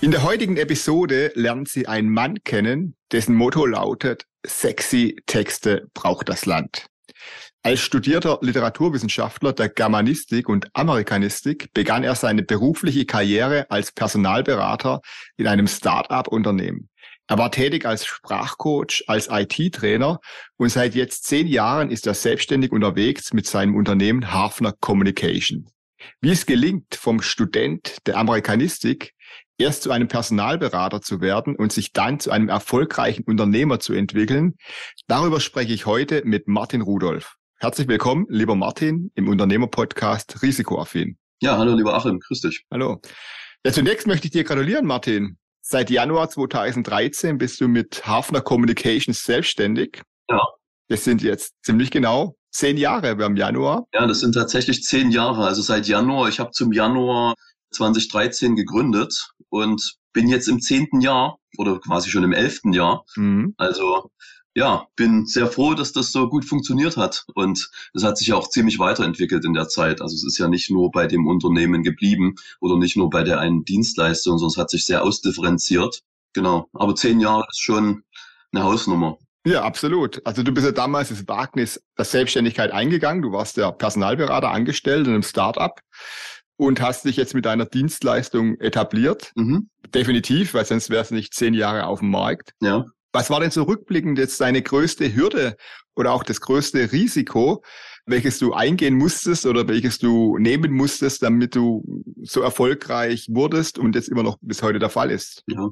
In der heutigen Episode lernen Sie einen Mann kennen, dessen Motto lautet, sexy Texte braucht das Land. Als studierter Literaturwissenschaftler der Germanistik und Amerikanistik begann er seine berufliche Karriere als Personalberater in einem Start-up-Unternehmen. Er war tätig als Sprachcoach, als IT-Trainer und seit jetzt zehn Jahren ist er selbstständig unterwegs mit seinem Unternehmen Hafner Communication. Wie es gelingt, vom Student der Amerikanistik erst zu einem Personalberater zu werden und sich dann zu einem erfolgreichen Unternehmer zu entwickeln. Darüber spreche ich heute mit Martin Rudolph. Herzlich willkommen, lieber Martin, im Unternehmerpodcast Risikoaffin. Ja, hallo, lieber Achim, grüß dich. Hallo. Ja, zunächst möchte ich dir gratulieren, Martin. Seit Januar 2013 bist du mit Hafner Communications selbstständig. Ja. Das sind jetzt ziemlich genau zehn Jahre, wir haben Januar. Ja, das sind tatsächlich zehn Jahre. Also seit Januar, ich habe zum Januar 2013 gegründet und bin jetzt im zehnten Jahr oder quasi schon im elften Jahr. Mhm. Also ja, bin sehr froh, dass das so gut funktioniert hat. Und es hat sich ja auch ziemlich weiterentwickelt in der Zeit. Also es ist ja nicht nur bei dem Unternehmen geblieben oder nicht nur bei der einen Dienstleistung, sondern es hat sich sehr ausdifferenziert. Genau. Aber zehn Jahre ist schon eine Hausnummer. Ja, absolut. Also du bist ja damals das Wagnis der Selbstständigkeit eingegangen. Du warst ja Personalberater angestellt in einem Start-up und hast dich jetzt mit deiner Dienstleistung etabliert. Mhm. Definitiv, weil sonst wärst du nicht zehn Jahre auf dem Markt. Ja. Was war denn so rückblickend jetzt deine größte Hürde oder auch das größte Risiko, welches du eingehen musstest oder welches du nehmen musstest, damit du so erfolgreich wurdest und jetzt immer noch bis heute der Fall ist? Ja.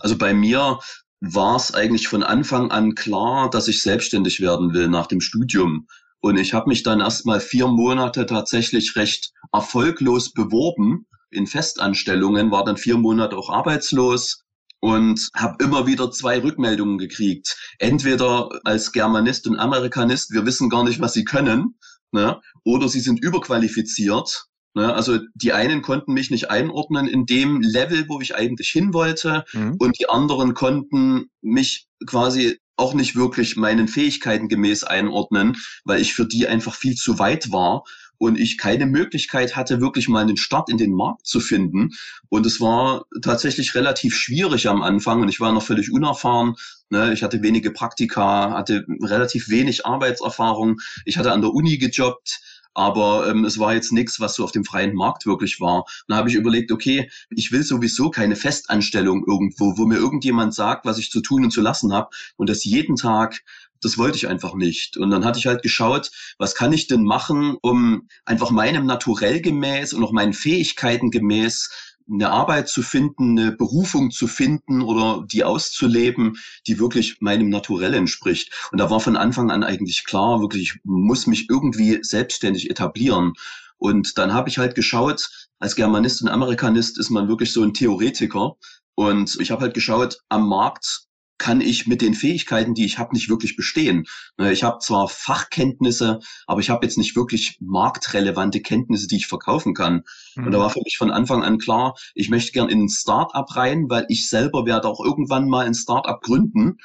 Also bei mir war es eigentlich von Anfang an klar, dass ich selbstständig werden will nach dem Studium. Und ich habe mich dann erstmal vier Monate tatsächlich recht erfolglos beworben in Festanstellungen, war dann vier Monate auch arbeitslos und habe immer wieder zwei Rückmeldungen gekriegt. Entweder als Germanist und Amerikanist, wir wissen gar nicht, was sie können, ne? oder sie sind überqualifiziert. Ne? Also die einen konnten mich nicht einordnen in dem Level, wo ich eigentlich hin wollte, mhm. und die anderen konnten mich quasi auch nicht wirklich meinen Fähigkeiten gemäß einordnen, weil ich für die einfach viel zu weit war und ich keine Möglichkeit hatte, wirklich mal einen Start in den Markt zu finden. Und es war tatsächlich relativ schwierig am Anfang und ich war noch völlig unerfahren. Ne? Ich hatte wenige Praktika, hatte relativ wenig Arbeitserfahrung. Ich hatte an der Uni gejobbt aber ähm, es war jetzt nichts, was so auf dem freien Markt wirklich war. dann habe ich überlegt, okay, ich will sowieso keine Festanstellung irgendwo, wo mir irgendjemand sagt, was ich zu tun und zu lassen habe und das jeden Tag das wollte ich einfach nicht. Und dann hatte ich halt geschaut, was kann ich denn machen, um einfach meinem Naturell gemäß und auch meinen Fähigkeiten gemäß eine Arbeit zu finden, eine Berufung zu finden oder die auszuleben, die wirklich meinem Naturell entspricht. Und da war von Anfang an eigentlich klar, wirklich, ich muss mich irgendwie selbstständig etablieren. Und dann habe ich halt geschaut, als Germanist und Amerikanist ist man wirklich so ein Theoretiker. Und ich habe halt geschaut, am Markt kann ich mit den Fähigkeiten, die ich habe, nicht wirklich bestehen. Ne, ich habe zwar Fachkenntnisse, aber ich habe jetzt nicht wirklich marktrelevante Kenntnisse, die ich verkaufen kann. Mhm. Und da mhm. war für mich von Anfang an klar, ich möchte gern in ein Startup rein, weil ich selber werde auch irgendwann mal ein Startup gründen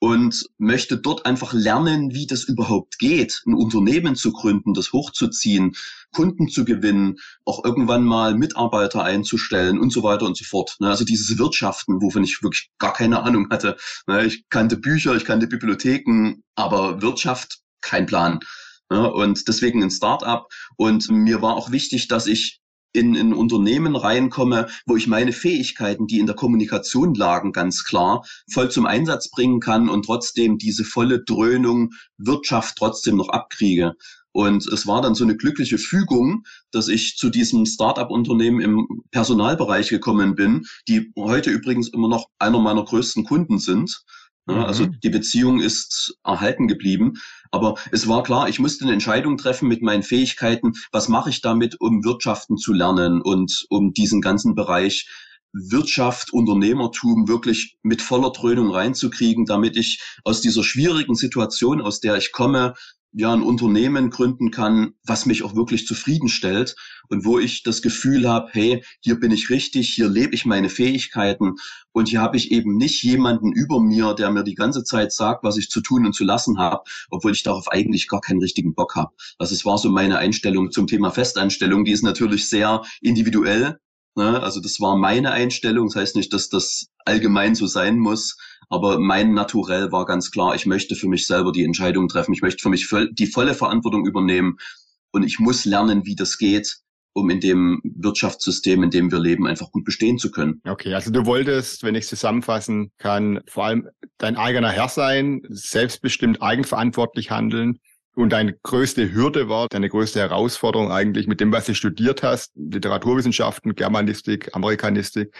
und möchte dort einfach lernen, wie das überhaupt geht, ein Unternehmen zu gründen, das hochzuziehen, Kunden zu gewinnen, auch irgendwann mal Mitarbeiter einzustellen und so weiter und so fort. Ne, also dieses Wirtschaften, wovon ich wirklich gar keine Ahnung hatte. Ne, ich kannte Bücher, ich kannte Bibliotheken, aber Wirtschaft, kein Plan. Ne, und deswegen ein Start-up. Und mir war auch wichtig, dass ich in ein Unternehmen reinkomme, wo ich meine Fähigkeiten, die in der Kommunikation lagen, ganz klar, voll zum Einsatz bringen kann und trotzdem diese volle Dröhnung Wirtschaft trotzdem noch abkriege. Und es war dann so eine glückliche Fügung, dass ich zu diesem Start-up-Unternehmen im Personalbereich gekommen bin, die heute übrigens immer noch einer meiner größten Kunden sind. Ja, mhm. Also die Beziehung ist erhalten geblieben. Aber es war klar, ich musste eine Entscheidung treffen mit meinen Fähigkeiten. Was mache ich damit, um Wirtschaften zu lernen und um diesen ganzen Bereich Wirtschaft, Unternehmertum wirklich mit voller Dröhnung reinzukriegen, damit ich aus dieser schwierigen Situation, aus der ich komme, ja ein Unternehmen gründen kann, was mich auch wirklich zufriedenstellt und wo ich das Gefühl habe, hey, hier bin ich richtig, hier lebe ich meine Fähigkeiten und hier habe ich eben nicht jemanden über mir, der mir die ganze Zeit sagt, was ich zu tun und zu lassen habe, obwohl ich darauf eigentlich gar keinen richtigen Bock habe. Also es war so meine Einstellung zum Thema Festanstellung, die ist natürlich sehr individuell. Ne? Also das war meine Einstellung, das heißt nicht, dass das allgemein so sein muss. Aber mein Naturell war ganz klar, ich möchte für mich selber die Entscheidung treffen. Ich möchte für mich die volle Verantwortung übernehmen. Und ich muss lernen, wie das geht, um in dem Wirtschaftssystem, in dem wir leben, einfach gut bestehen zu können. Okay, also du wolltest, wenn ich zusammenfassen kann, vor allem dein eigener Herr sein, selbstbestimmt eigenverantwortlich handeln. Und deine größte Hürde war, deine größte Herausforderung eigentlich mit dem, was du studiert hast, Literaturwissenschaften, Germanistik, Amerikanistik,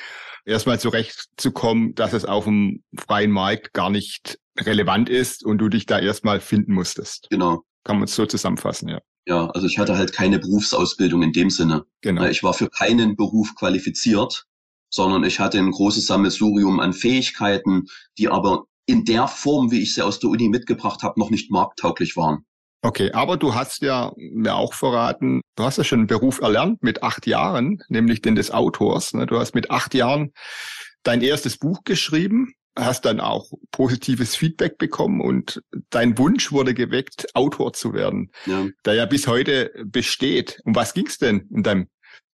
erstmal zurechtzukommen, dass es auf dem freien Markt gar nicht relevant ist und du dich da erstmal finden musstest. Genau. Kann man es so zusammenfassen, ja. Ja, also ich hatte halt keine Berufsausbildung in dem Sinne. Genau. Ich war für keinen Beruf qualifiziert, sondern ich hatte ein großes Sammelsurium an Fähigkeiten, die aber in der Form, wie ich sie aus der Uni mitgebracht habe, noch nicht markttauglich waren. Okay, aber du hast ja mir auch verraten, du hast ja schon einen Beruf erlernt mit acht Jahren, nämlich den des Autors. Ne? Du hast mit acht Jahren dein erstes Buch geschrieben, hast dann auch positives Feedback bekommen und dein Wunsch wurde geweckt, Autor zu werden, ja. der ja bis heute besteht. Um was ging's denn in deinem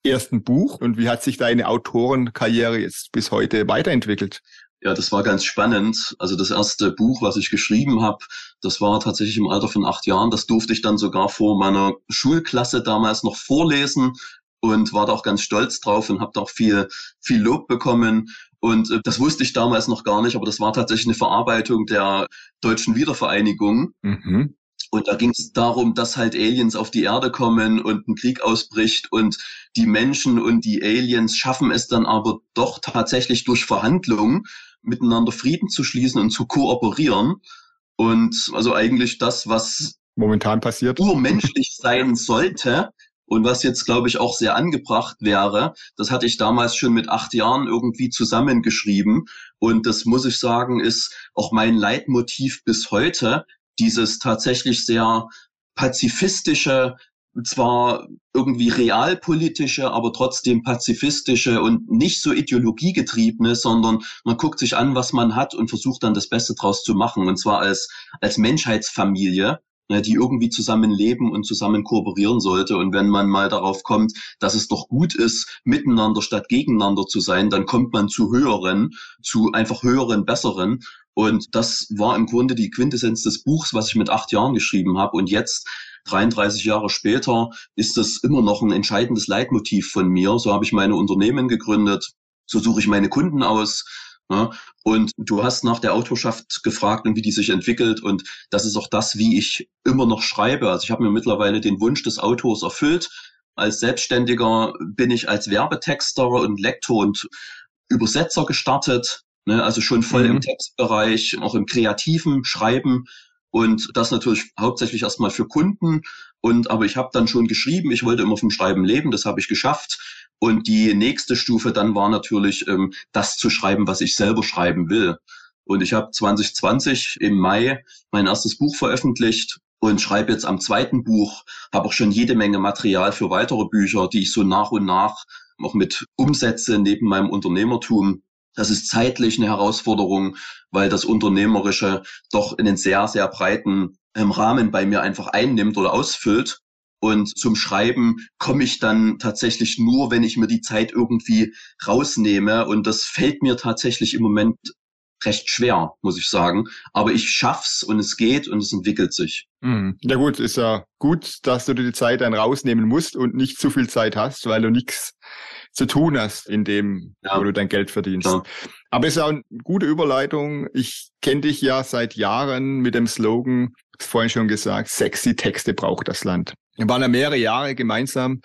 ersten Buch und wie hat sich deine Autorenkarriere jetzt bis heute weiterentwickelt? Ja, das war ganz spannend. Also das erste Buch, was ich geschrieben habe, das war tatsächlich im Alter von acht Jahren. Das durfte ich dann sogar vor meiner Schulklasse damals noch vorlesen und war da auch ganz stolz drauf und habe da auch viel, viel Lob bekommen. Und äh, das wusste ich damals noch gar nicht, aber das war tatsächlich eine Verarbeitung der deutschen Wiedervereinigung. Mhm. Und da ging es darum, dass halt Aliens auf die Erde kommen und ein Krieg ausbricht und die Menschen und die Aliens schaffen es dann aber doch tatsächlich durch Verhandlungen miteinander Frieden zu schließen und zu kooperieren. Und also eigentlich das, was momentan passiert, urmenschlich sein sollte und was jetzt, glaube ich, auch sehr angebracht wäre, das hatte ich damals schon mit acht Jahren irgendwie zusammengeschrieben. Und das muss ich sagen, ist auch mein Leitmotiv bis heute, dieses tatsächlich sehr pazifistische, zwar irgendwie realpolitische, aber trotzdem pazifistische und nicht so ideologiegetriebene, sondern man guckt sich an, was man hat und versucht dann das Beste draus zu machen. Und zwar als, als Menschheitsfamilie, ne, die irgendwie zusammen leben und zusammen kooperieren sollte. Und wenn man mal darauf kommt, dass es doch gut ist, miteinander statt gegeneinander zu sein, dann kommt man zu höheren, zu einfach höheren, besseren. Und das war im Grunde die Quintessenz des Buchs, was ich mit acht Jahren geschrieben habe. Und jetzt 33 Jahre später ist das immer noch ein entscheidendes Leitmotiv von mir. So habe ich meine Unternehmen gegründet, so suche ich meine Kunden aus. Ja, und du hast nach der Autorschaft gefragt und wie die sich entwickelt. Und das ist auch das, wie ich immer noch schreibe. Also ich habe mir mittlerweile den Wunsch des Autors erfüllt. Als Selbstständiger bin ich als Werbetexter und Lektor und Übersetzer gestartet. Ne, also schon voll mhm. im Textbereich, auch im kreativen Schreiben und das natürlich hauptsächlich erstmal für Kunden. Und aber ich habe dann schon geschrieben, ich wollte immer vom Schreiben leben, das habe ich geschafft. Und die nächste Stufe dann war natürlich, ähm, das zu schreiben, was ich selber schreiben will. Und ich habe 2020 im Mai mein erstes Buch veröffentlicht und schreibe jetzt am zweiten Buch, habe auch schon jede Menge Material für weitere Bücher, die ich so nach und nach auch mit umsetze neben meinem Unternehmertum. Das ist zeitlich eine Herausforderung, weil das Unternehmerische doch einen sehr, sehr breiten ähm, Rahmen bei mir einfach einnimmt oder ausfüllt. Und zum Schreiben komme ich dann tatsächlich nur, wenn ich mir die Zeit irgendwie rausnehme. Und das fällt mir tatsächlich im Moment recht schwer, muss ich sagen. Aber ich schaff's und es geht und es entwickelt sich. Mhm. Ja gut, ist ja gut, dass du dir die Zeit dann rausnehmen musst und nicht zu viel Zeit hast, weil du nichts zu tun hast in dem, ja. wo du dein Geld verdienst. Ja. Aber es ist auch eine gute Überleitung. Ich kenne dich ja seit Jahren mit dem Slogan, vorhin schon gesagt, sexy Texte braucht das Land. Wir waren ja mehrere Jahre gemeinsam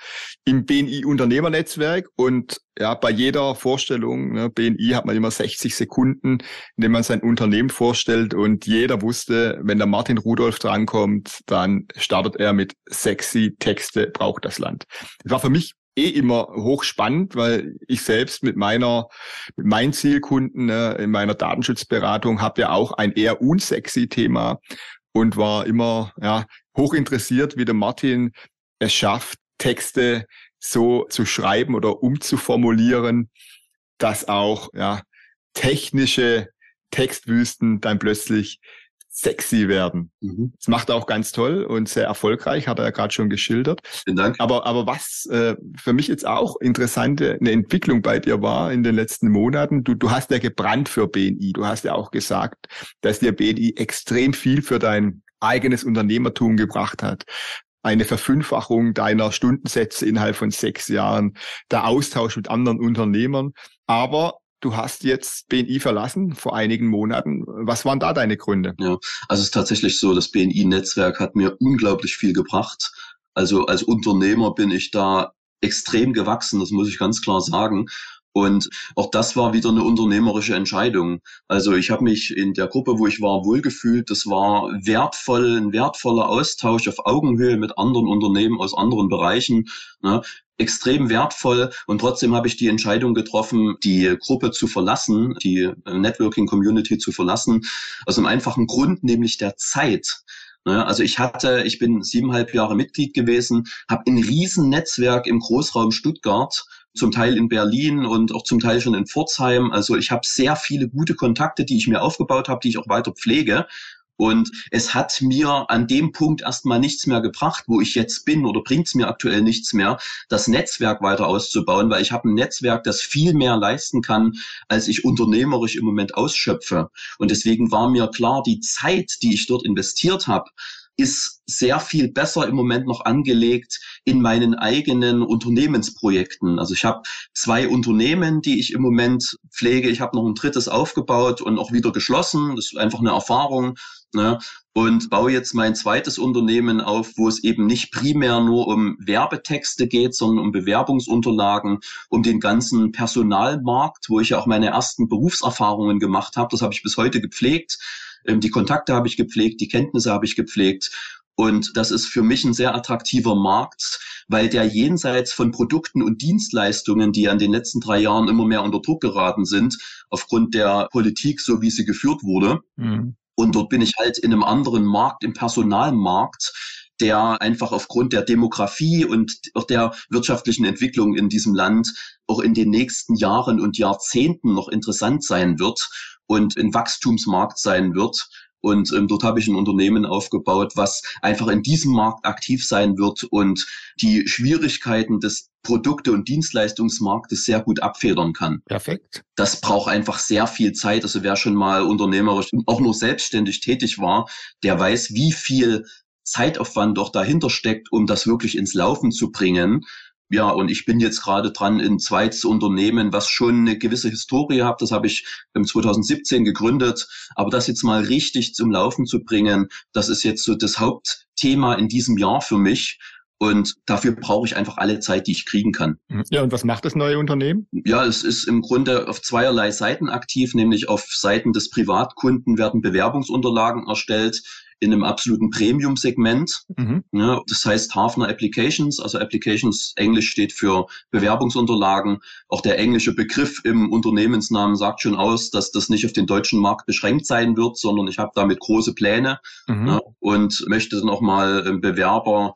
im BNI Unternehmernetzwerk und ja, bei jeder Vorstellung, ne, BNI hat man immer 60 Sekunden, in denen man sein Unternehmen vorstellt und jeder wusste, wenn der Martin Rudolph drankommt, dann startet er mit sexy Texte braucht das Land. Das war für mich eh immer hochspannend, weil ich selbst mit meiner, mit meinen Zielkunden ne, in meiner Datenschutzberatung habe ja auch ein eher unsexy Thema und war immer ja, hoch interessiert, wie der Martin es schafft, Texte so zu schreiben oder umzuformulieren, dass auch ja, technische Textwüsten dann plötzlich sexy werden. Mhm. Das macht er auch ganz toll und sehr erfolgreich, hat er ja gerade schon geschildert. Vielen Dank. Aber, aber was äh, für mich jetzt auch interessante eine Entwicklung bei dir war in den letzten Monaten, du, du hast ja gebrannt für BNI. Du hast ja auch gesagt, dass dir BNI extrem viel für dein eigenes Unternehmertum gebracht hat eine Verfünffachung deiner Stundensätze innerhalb von sechs Jahren, der Austausch mit anderen Unternehmern. Aber Du hast jetzt BNI verlassen vor einigen Monaten. Was waren da deine Gründe? Ja, also es ist tatsächlich so, das BNI-Netzwerk hat mir unglaublich viel gebracht. Also als Unternehmer bin ich da extrem gewachsen, das muss ich ganz klar sagen. Und auch das war wieder eine unternehmerische Entscheidung. Also ich habe mich in der Gruppe, wo ich war, wohlgefühlt. Das war wertvoll, ein wertvoller Austausch auf Augenhöhe mit anderen Unternehmen aus anderen Bereichen. Ne? extrem wertvoll und trotzdem habe ich die Entscheidung getroffen, die Gruppe zu verlassen, die äh, Networking Community zu verlassen, aus einem einfachen Grund, nämlich der Zeit. Ne, also ich hatte, ich bin siebeneinhalb Jahre Mitglied gewesen, habe ein Riesennetzwerk im Großraum Stuttgart, zum Teil in Berlin und auch zum Teil schon in Pforzheim. Also ich habe sehr viele gute Kontakte, die ich mir aufgebaut habe, die ich auch weiter pflege. Und es hat mir an dem Punkt erstmal nichts mehr gebracht, wo ich jetzt bin oder bringt es mir aktuell nichts mehr, das Netzwerk weiter auszubauen, weil ich habe ein Netzwerk, das viel mehr leisten kann, als ich unternehmerisch im Moment ausschöpfe. Und deswegen war mir klar, die Zeit, die ich dort investiert habe, ist sehr viel besser im Moment noch angelegt in meinen eigenen Unternehmensprojekten. Also ich habe zwei Unternehmen, die ich im Moment pflege. Ich habe noch ein drittes aufgebaut und auch wieder geschlossen. Das ist einfach eine Erfahrung. Ne? Und baue jetzt mein zweites Unternehmen auf, wo es eben nicht primär nur um Werbetexte geht, sondern um Bewerbungsunterlagen, um den ganzen Personalmarkt, wo ich ja auch meine ersten Berufserfahrungen gemacht habe. Das habe ich bis heute gepflegt die Kontakte habe ich gepflegt, die Kenntnisse habe ich gepflegt. Und das ist für mich ein sehr attraktiver Markt, weil der jenseits von Produkten und Dienstleistungen, die an den letzten drei Jahren immer mehr unter Druck geraten sind, aufgrund der Politik, so wie sie geführt wurde. Mhm. Und dort bin ich halt in einem anderen Markt, im Personalmarkt, der einfach aufgrund der Demografie und auch der wirtschaftlichen Entwicklung in diesem Land auch in den nächsten Jahren und Jahrzehnten noch interessant sein wird und ein Wachstumsmarkt sein wird. Und ähm, dort habe ich ein Unternehmen aufgebaut, was einfach in diesem Markt aktiv sein wird und die Schwierigkeiten des Produkte- und Dienstleistungsmarktes sehr gut abfedern kann. Perfekt. Das braucht einfach sehr viel Zeit. Also wer schon mal unternehmerisch, auch nur selbstständig tätig war, der weiß, wie viel Zeitaufwand doch dahinter steckt, um das wirklich ins Laufen zu bringen. Ja, und ich bin jetzt gerade dran, ein zweites Unternehmen, was schon eine gewisse Historie hat. Das habe ich im 2017 gegründet. Aber das jetzt mal richtig zum Laufen zu bringen, das ist jetzt so das Hauptthema in diesem Jahr für mich. Und dafür brauche ich einfach alle Zeit, die ich kriegen kann. Ja, und was macht das neue Unternehmen? Ja, es ist im Grunde auf zweierlei Seiten aktiv, nämlich auf Seiten des Privatkunden werden Bewerbungsunterlagen erstellt in einem absoluten Premium-Segment. Mhm. Ja, das heißt Hafner Applications, also Applications Englisch steht für Bewerbungsunterlagen. Auch der englische Begriff im Unternehmensnamen sagt schon aus, dass das nicht auf den deutschen Markt beschränkt sein wird, sondern ich habe damit große Pläne mhm. ja, und möchte dann auch mal ähm, Bewerber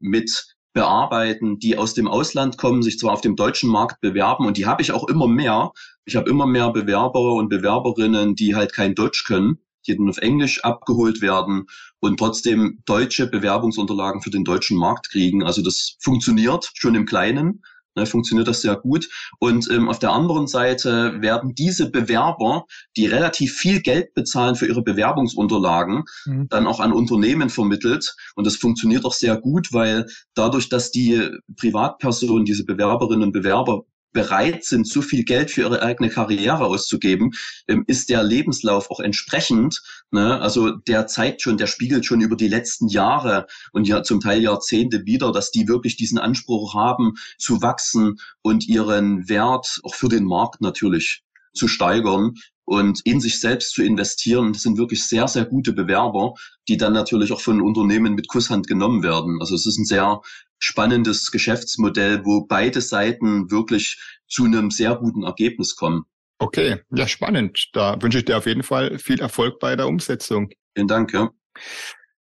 mit bearbeiten, die aus dem Ausland kommen, sich zwar auf dem deutschen Markt bewerben und die habe ich auch immer mehr. Ich habe immer mehr Bewerber und Bewerberinnen, die halt kein Deutsch können die dann auf Englisch abgeholt werden und trotzdem deutsche Bewerbungsunterlagen für den deutschen Markt kriegen. Also das funktioniert schon im Kleinen. Ne, funktioniert das sehr gut. Und ähm, auf der anderen Seite werden diese Bewerber, die relativ viel Geld bezahlen für ihre Bewerbungsunterlagen, mhm. dann auch an Unternehmen vermittelt. Und das funktioniert auch sehr gut, weil dadurch, dass die Privatpersonen, diese Bewerberinnen und Bewerber bereit sind, so viel Geld für ihre eigene Karriere auszugeben, ähm, ist der Lebenslauf auch entsprechend. Ne? Also der zeigt schon, der spiegelt schon über die letzten Jahre und ja zum Teil Jahrzehnte wieder, dass die wirklich diesen Anspruch haben, zu wachsen und ihren Wert auch für den Markt natürlich zu steigern und in sich selbst zu investieren. Das sind wirklich sehr, sehr gute Bewerber, die dann natürlich auch von Unternehmen mit Kusshand genommen werden. Also es ist ein sehr spannendes Geschäftsmodell, wo beide Seiten wirklich zu einem sehr guten Ergebnis kommen. Okay, ja, spannend. Da wünsche ich dir auf jeden Fall viel Erfolg bei der Umsetzung. Vielen Dank, ja.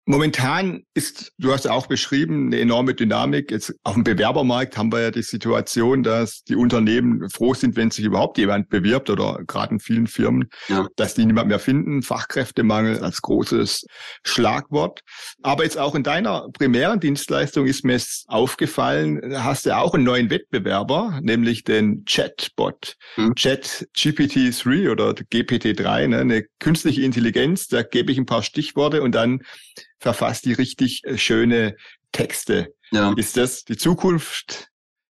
Momentan ist, du hast ja auch beschrieben, eine enorme Dynamik. Jetzt auf dem Bewerbermarkt haben wir ja die Situation, dass die Unternehmen froh sind, wenn sich überhaupt jemand bewirbt oder gerade in vielen Firmen, ja. dass die niemand mehr finden. Fachkräftemangel als großes Schlagwort. Aber jetzt auch in deiner primären Dienstleistung ist mir aufgefallen, hast du auch einen neuen Wettbewerber, nämlich den Chatbot. Hm. Chat GPT-3 oder GPT-3, ne? eine künstliche Intelligenz. Da gebe ich ein paar Stichworte und dann verfasst die richtig äh, schöne Texte. Ja. Ist das die Zukunft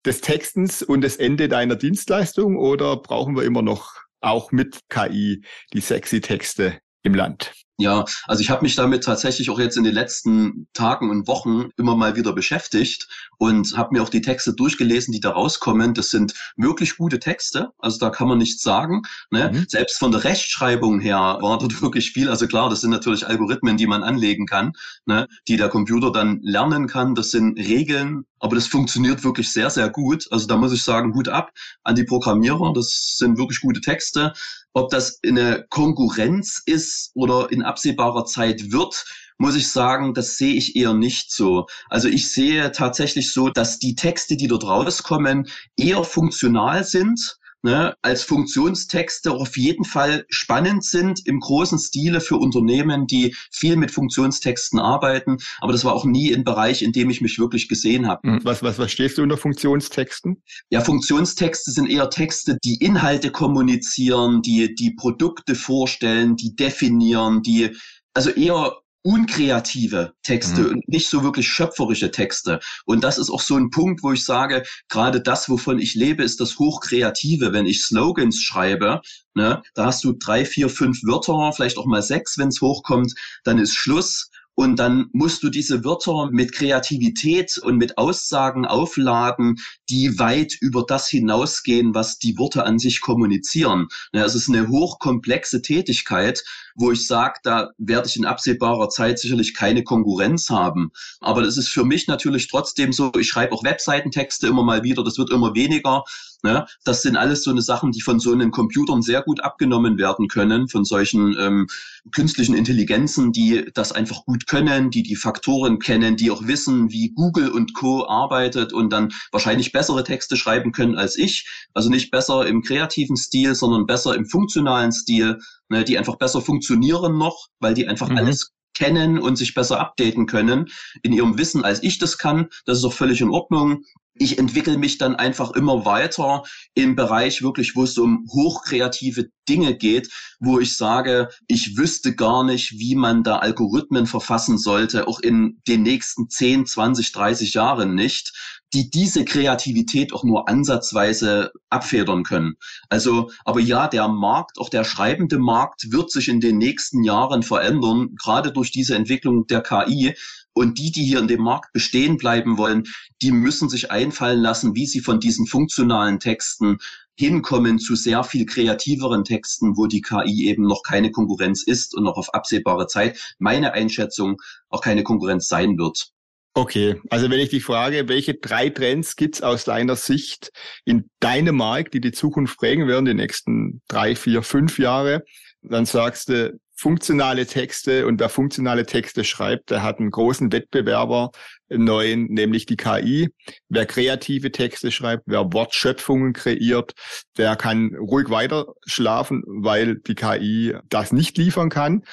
des Textens und das Ende deiner Dienstleistung oder brauchen wir immer noch auch mit KI die sexy Texte im Land? Ja, also ich habe mich damit tatsächlich auch jetzt in den letzten Tagen und Wochen immer mal wieder beschäftigt und habe mir auch die Texte durchgelesen, die da rauskommen. Das sind wirklich gute Texte, also da kann man nichts sagen. Ne? Mhm. Selbst von der Rechtschreibung her war dort wirklich viel. Also klar, das sind natürlich Algorithmen, die man anlegen kann, ne? die der Computer dann lernen kann. Das sind Regeln, aber das funktioniert wirklich sehr, sehr gut. Also da muss ich sagen, gut ab an die Programmierer. Das sind wirklich gute Texte. Ob das eine Konkurrenz ist oder in absehbarer Zeit wird, muss ich sagen, das sehe ich eher nicht so. Also ich sehe tatsächlich so, dass die Texte, die dort rauskommen, eher funktional sind ne, als Funktionstexte auf jeden Fall spannend sind im großen Stile für Unternehmen, die viel mit Funktionstexten arbeiten. Aber das war auch nie ein Bereich, in dem ich mich wirklich gesehen habe. Hm, was, was verstehst du unter Funktionstexten? Ja, Funktionstexte sind eher Texte, die Inhalte kommunizieren, die die Produkte vorstellen, die definieren, die also eher unkreative Texte mhm. und nicht so wirklich schöpferische Texte. Und das ist auch so ein Punkt, wo ich sage, gerade das, wovon ich lebe, ist das Hochkreative. Wenn ich Slogans schreibe, ne, da hast du drei, vier, fünf Wörter, vielleicht auch mal sechs, wenn es hochkommt, dann ist Schluss. Und dann musst du diese Wörter mit Kreativität und mit Aussagen aufladen, die weit über das hinausgehen, was die Worte an sich kommunizieren. Es ist eine hochkomplexe Tätigkeit, wo ich sage, da werde ich in absehbarer Zeit sicherlich keine Konkurrenz haben. Aber das ist für mich natürlich trotzdem so, ich schreibe auch Webseitentexte immer mal wieder, das wird immer weniger. Ne? Das sind alles so eine Sachen, die von so einem Computern sehr gut abgenommen werden können, von solchen ähm, künstlichen Intelligenzen, die das einfach gut können, die die Faktoren kennen, die auch wissen, wie Google und Co. arbeitet und dann wahrscheinlich bessere Texte schreiben können als ich. Also nicht besser im kreativen Stil, sondern besser im funktionalen Stil, ne? die einfach besser funktionieren noch, weil die einfach mhm. alles kennen und sich besser updaten können in ihrem Wissen, als ich das kann. Das ist auch völlig in Ordnung ich entwickle mich dann einfach immer weiter im Bereich wirklich, wo es um hochkreative Dinge geht, wo ich sage, ich wüsste gar nicht, wie man da Algorithmen verfassen sollte, auch in den nächsten 10, 20, 30 Jahren nicht, die diese Kreativität auch nur ansatzweise abfedern können. Also, aber ja, der Markt, auch der schreibende Markt wird sich in den nächsten Jahren verändern, gerade durch diese Entwicklung der KI. Und die, die hier in dem Markt bestehen bleiben wollen, die müssen sich einfallen lassen, wie sie von diesen funktionalen Texten hinkommen zu sehr viel kreativeren Texten, wo die KI eben noch keine Konkurrenz ist und noch auf absehbare Zeit, meine Einschätzung, auch keine Konkurrenz sein wird. Okay, also wenn ich dich frage, welche drei Trends gibt's aus deiner Sicht in deinem Markt, die die Zukunft prägen werden, die nächsten drei, vier, fünf Jahre, dann sagst du, funktionale Texte und wer funktionale Texte schreibt, der hat einen großen Wettbewerber, einen neuen, nämlich die KI. Wer kreative Texte schreibt, wer Wortschöpfungen kreiert, der kann ruhig weiter schlafen, weil die KI das nicht liefern kann.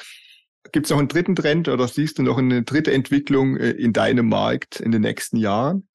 Gibt es noch einen dritten Trend oder siehst du noch eine dritte Entwicklung äh, in deinem Markt in den nächsten Jahren?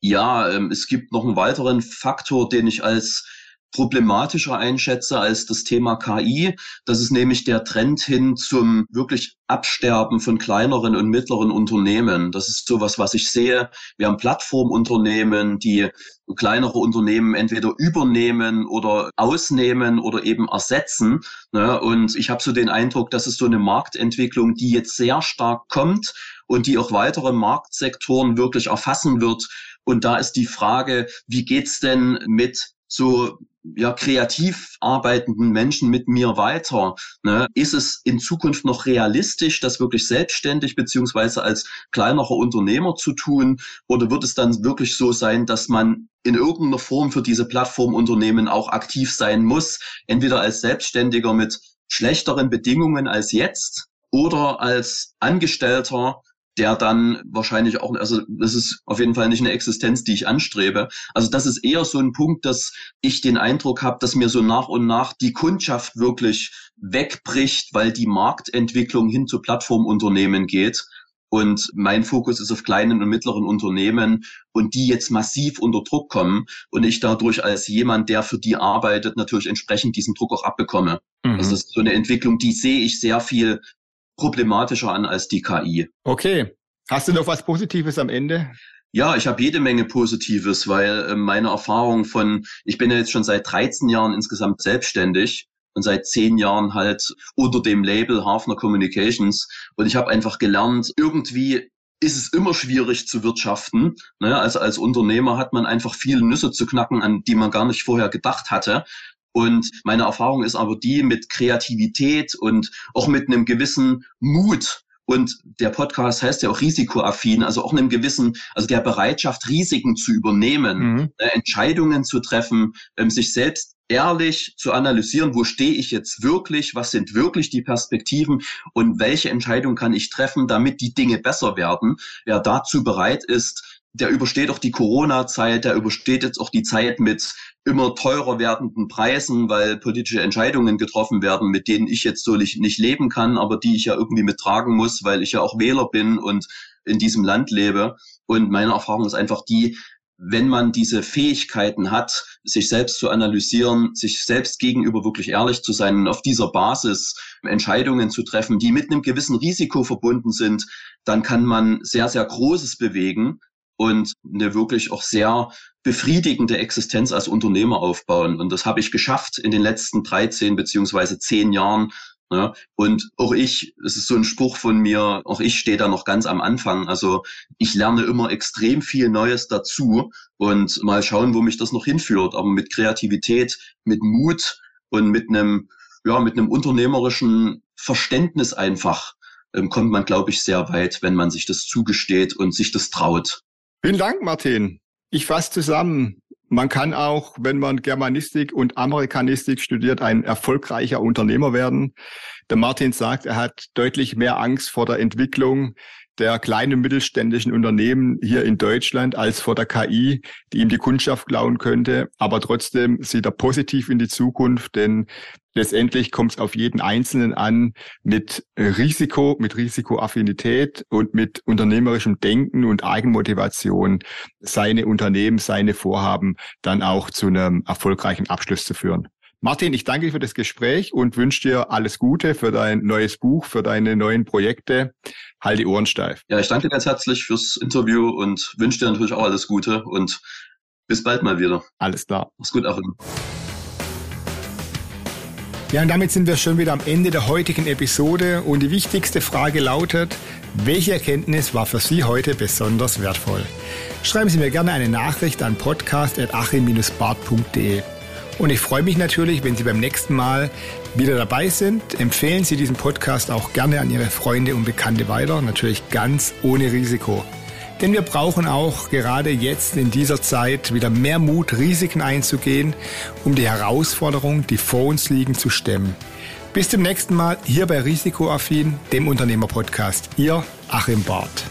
Ja, ähm, es gibt noch einen weiteren Faktor, den ich als problematischer einschätze als das Thema KI. Das ist nämlich der Trend hin zum wirklich Absterben von kleineren und mittleren Unternehmen. Das ist sowas, was ich sehe. Wir haben Plattformunternehmen, die kleinere Unternehmen entweder übernehmen oder ausnehmen oder eben ersetzen. Ne? Und ich habe so den Eindruck, dass es so eine Marktentwicklung, die jetzt sehr stark kommt und die auch weitere Marktsektoren wirklich erfassen wird. Und da ist die Frage, wie geht's denn mit so ja, kreativ arbeitenden Menschen mit mir weiter? Ne? Ist es in Zukunft noch realistisch, das wirklich selbstständig beziehungsweise als kleinerer Unternehmer zu tun? Oder wird es dann wirklich so sein, dass man in irgendeiner Form für diese Plattformunternehmen auch aktiv sein muss? Entweder als Selbstständiger mit schlechteren Bedingungen als jetzt oder als Angestellter der dann wahrscheinlich auch, also das ist auf jeden Fall nicht eine Existenz, die ich anstrebe. Also das ist eher so ein Punkt, dass ich den Eindruck habe, dass mir so nach und nach die Kundschaft wirklich wegbricht, weil die Marktentwicklung hin zu Plattformunternehmen geht. Und mein Fokus ist auf kleinen und mittleren Unternehmen und die jetzt massiv unter Druck kommen und ich dadurch als jemand, der für die arbeitet, natürlich entsprechend diesen Druck auch abbekomme. Mhm. Das ist so eine Entwicklung, die sehe ich sehr viel problematischer an als die KI. Okay. Hast du noch was Positives am Ende? Ja, ich habe jede Menge Positives, weil äh, meine Erfahrung von, ich bin ja jetzt schon seit 13 Jahren insgesamt selbstständig und seit zehn Jahren halt unter dem Label Hafner Communications und ich habe einfach gelernt, irgendwie ist es immer schwierig zu wirtschaften. Ne? Also als Unternehmer hat man einfach viele Nüsse zu knacken, an die man gar nicht vorher gedacht hatte. Und meine Erfahrung ist aber die mit Kreativität und auch mit einem gewissen Mut. Und der Podcast heißt ja auch risikoaffin, also auch einem gewissen, also der Bereitschaft, Risiken zu übernehmen, mhm. äh, Entscheidungen zu treffen, ähm, sich selbst ehrlich zu analysieren, wo stehe ich jetzt wirklich, was sind wirklich die Perspektiven und welche Entscheidung kann ich treffen, damit die Dinge besser werden. Wer dazu bereit ist, der übersteht auch die Corona-Zeit, der übersteht jetzt auch die Zeit mit immer teurer werdenden Preisen, weil politische Entscheidungen getroffen werden, mit denen ich jetzt so nicht, leben kann, aber die ich ja irgendwie mittragen muss, weil ich ja auch Wähler bin und in diesem Land lebe. Und meine Erfahrung ist einfach die, wenn man diese Fähigkeiten hat, sich selbst zu analysieren, sich selbst gegenüber wirklich ehrlich zu sein und auf dieser Basis Entscheidungen zu treffen, die mit einem gewissen Risiko verbunden sind, dann kann man sehr, sehr Großes bewegen und eine wirklich auch sehr befriedigende Existenz als Unternehmer aufbauen. Und das habe ich geschafft in den letzten 13 beziehungsweise 10 Jahren. Ja, und auch ich, es ist so ein Spruch von mir, auch ich stehe da noch ganz am Anfang. Also ich lerne immer extrem viel Neues dazu und mal schauen, wo mich das noch hinführt. Aber mit Kreativität, mit Mut und mit einem, ja, mit einem unternehmerischen Verständnis einfach ähm, kommt man, glaube ich, sehr weit, wenn man sich das zugesteht und sich das traut. Vielen Dank, Martin. Ich fasse zusammen. Man kann auch, wenn man Germanistik und Amerikanistik studiert, ein erfolgreicher Unternehmer werden. Der Martin sagt, er hat deutlich mehr Angst vor der Entwicklung der kleinen mittelständischen Unternehmen hier in Deutschland als vor der KI, die ihm die Kundschaft klauen könnte. Aber trotzdem sieht er positiv in die Zukunft, denn letztendlich kommt es auf jeden Einzelnen an, mit Risiko, mit Risikoaffinität und mit unternehmerischem Denken und Eigenmotivation seine Unternehmen, seine Vorhaben dann auch zu einem erfolgreichen Abschluss zu führen. Martin, ich danke dir für das Gespräch und wünsche dir alles Gute für dein neues Buch, für deine neuen Projekte. Halt die Ohren steif. Ja, ich danke dir ganz herzlich fürs Interview und wünsche dir natürlich auch alles Gute und bis bald mal wieder. Alles klar. Mach's gut, Achim. Ja, und damit sind wir schon wieder am Ende der heutigen Episode und die wichtigste Frage lautet, welche Erkenntnis war für Sie heute besonders wertvoll? Schreiben Sie mir gerne eine Nachricht an podcast.achim-bart.de. Und ich freue mich natürlich, wenn Sie beim nächsten Mal wieder dabei sind. Empfehlen Sie diesen Podcast auch gerne an Ihre Freunde und Bekannte weiter, natürlich ganz ohne Risiko. Denn wir brauchen auch gerade jetzt in dieser Zeit wieder mehr Mut, Risiken einzugehen, um die Herausforderungen, die vor uns liegen, zu stemmen. Bis zum nächsten Mal hier bei Risikoaffin, dem Unternehmerpodcast. Ihr Achim Barth.